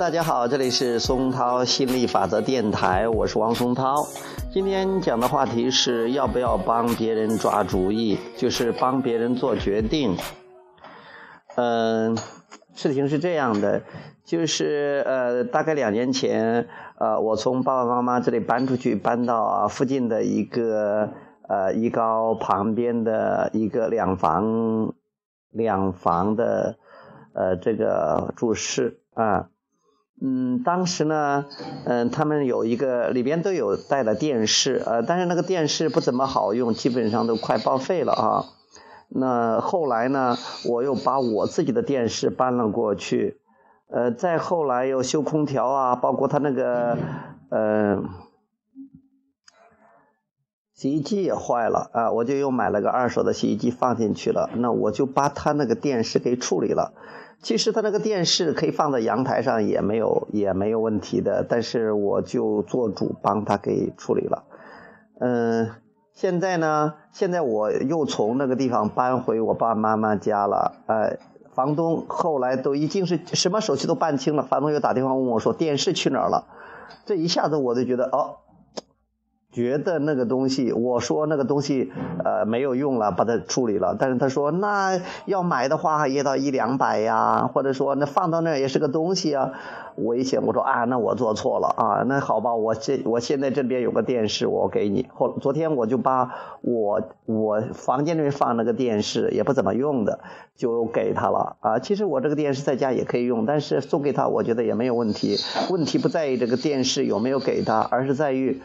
大家好，这里是松涛心理法则电台，我是王松涛。今天讲的话题是要不要帮别人抓主意，就是帮别人做决定。嗯，事情是这样的，就是呃，大概两年前，呃，我从爸爸妈妈这里搬出去，搬到啊附近的一个呃一高旁边的一个两房两房的呃这个住室啊。嗯，当时呢，嗯，他们有一个里边都有带了电视，呃，但是那个电视不怎么好用，基本上都快报废了啊。那后来呢，我又把我自己的电视搬了过去，呃，再后来又修空调啊，包括他那个，呃，洗衣机也坏了啊，我就又买了个二手的洗衣机放进去了，那我就把他那个电视给处理了。其实他那个电视可以放在阳台上，也没有也没有问题的。但是我就做主帮他给处理了。嗯，现在呢，现在我又从那个地方搬回我爸爸妈妈家了。哎，房东后来都已经是什么手续都办清了，房东又打电话问我说电视去哪儿了？这一下子我就觉得哦。觉得那个东西，我说那个东西，呃，没有用了，把它处理了。但是他说，那要买的话也到一两百呀，或者说那放到那也是个东西啊。我一想，我说啊，那我做错了啊，那好吧，我这我现在这边有个电视，我给你。后昨天我就把我我房间里面放那个电视也不怎么用的，就给他了啊。其实我这个电视在家也可以用，但是送给他，我觉得也没有问题。问题不在于这个电视有没有给他，而是在于。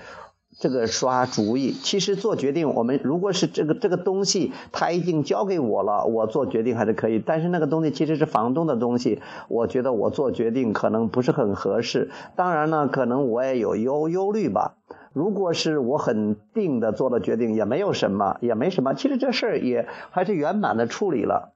这个刷主意，其实做决定，我们如果是这个这个东西他已经交给我了，我做决定还是可以。但是那个东西其实是房东的东西，我觉得我做决定可能不是很合适。当然呢，可能我也有忧忧虑吧。如果是我很定的做了决定，也没有什么，也没什么。其实这事儿也还是圆满的处理了。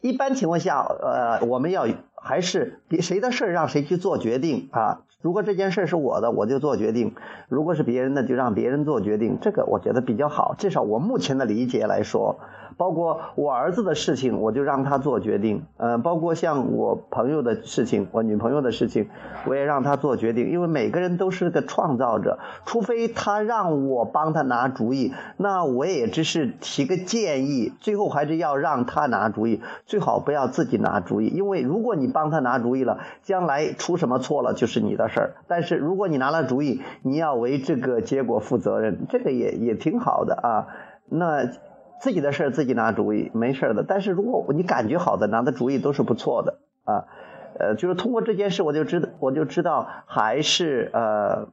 一般情况下，呃，我们要还是谁的事儿让谁去做决定啊。如果这件事是我的，我就做决定；如果是别人的，就让别人做决定。这个我觉得比较好，至少我目前的理解来说。包括我儿子的事情，我就让他做决定。呃，包括像我朋友的事情，我女朋友的事情，我也让他做决定。因为每个人都是个创造者，除非他让我帮他拿主意，那我也只是提个建议。最后还是要让他拿主意，最好不要自己拿主意。因为如果你帮他拿主意了，将来出什么错了就是你的儿。但是如果你拿了主意，你要为这个结果负责任，这个也也挺好的啊。那。自己的事儿自己拿主意没事的，但是如果你感觉好的拿的主意都是不错的啊，呃，就是通过这件事我就知道我就知道还是呃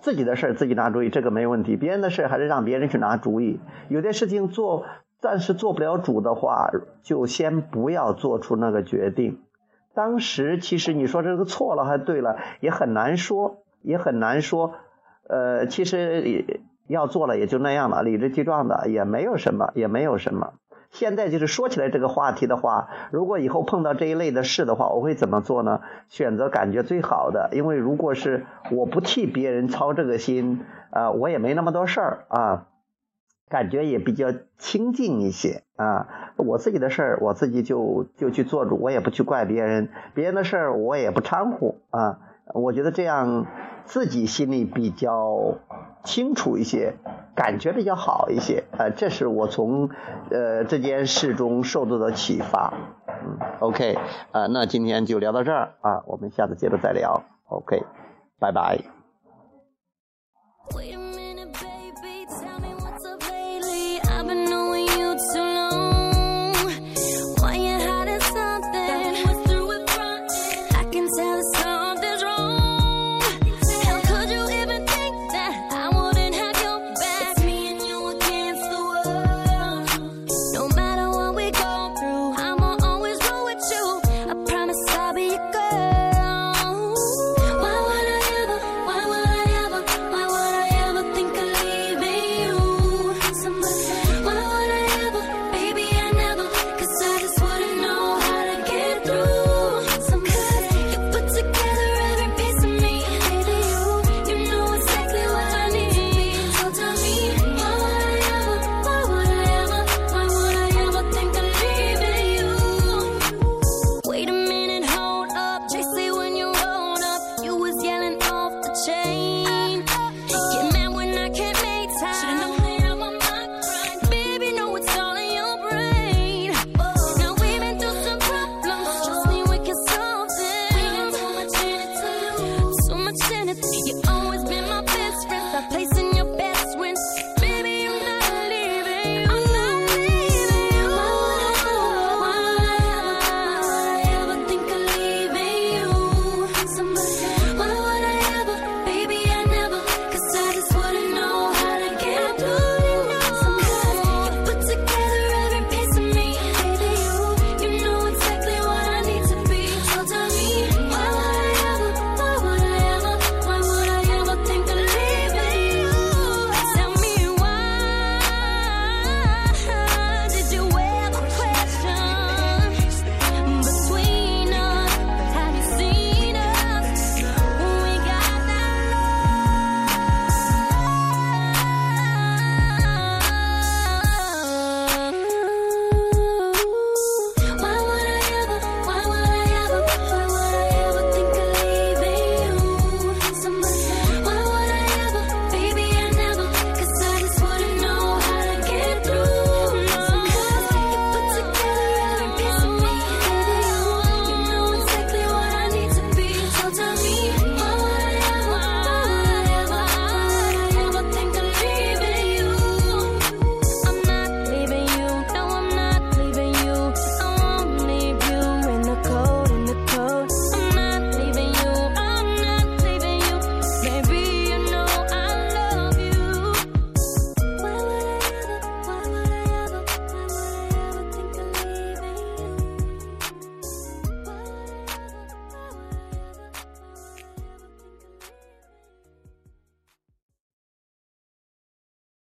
自己的事儿自己拿主意这个没问题，别人的事儿还是让别人去拿主意。有些事情做暂时做不了主的话，就先不要做出那个决定。当时其实你说这个错了还对了也很难说，也很难说。呃，其实。要做了也就那样了，理直气壮的也没有什么，也没有什么。现在就是说起来这个话题的话，如果以后碰到这一类的事的话，我会怎么做呢？选择感觉最好的，因为如果是我不替别人操这个心，啊，我也没那么多事儿啊，感觉也比较清静一些啊。我自己的事儿我自己就就去做主，我也不去怪别人，别人的事儿我也不掺和啊。我觉得这样自己心里比较清楚一些，感觉比较好一些。呃，这是我从呃这件事中受到的启发。嗯，OK，啊，那今天就聊到这儿啊，我们下次接着再聊。OK，拜拜。always been my best friend. I place